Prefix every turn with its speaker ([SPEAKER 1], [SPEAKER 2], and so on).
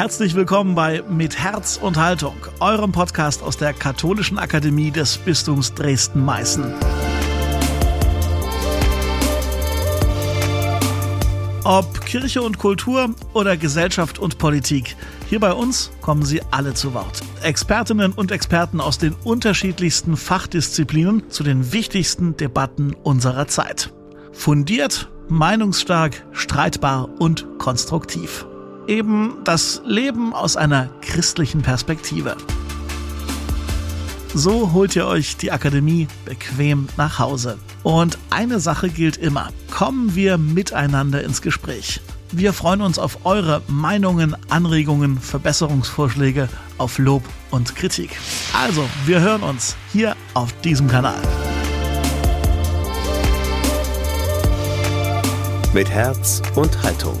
[SPEAKER 1] Herzlich willkommen bei Mit Herz und Haltung, eurem Podcast aus der Katholischen Akademie des Bistums Dresden-Meißen. Ob Kirche und Kultur oder Gesellschaft und Politik, hier bei uns kommen sie alle zu Wort. Expertinnen und Experten aus den unterschiedlichsten Fachdisziplinen zu den wichtigsten Debatten unserer Zeit. Fundiert, meinungsstark, streitbar und konstruktiv. Eben das Leben aus einer christlichen Perspektive. So holt ihr euch die Akademie bequem nach Hause. Und eine Sache gilt immer. Kommen wir miteinander ins Gespräch. Wir freuen uns auf eure Meinungen, Anregungen, Verbesserungsvorschläge, auf Lob und Kritik. Also, wir hören uns hier auf diesem Kanal.
[SPEAKER 2] Mit Herz und Haltung.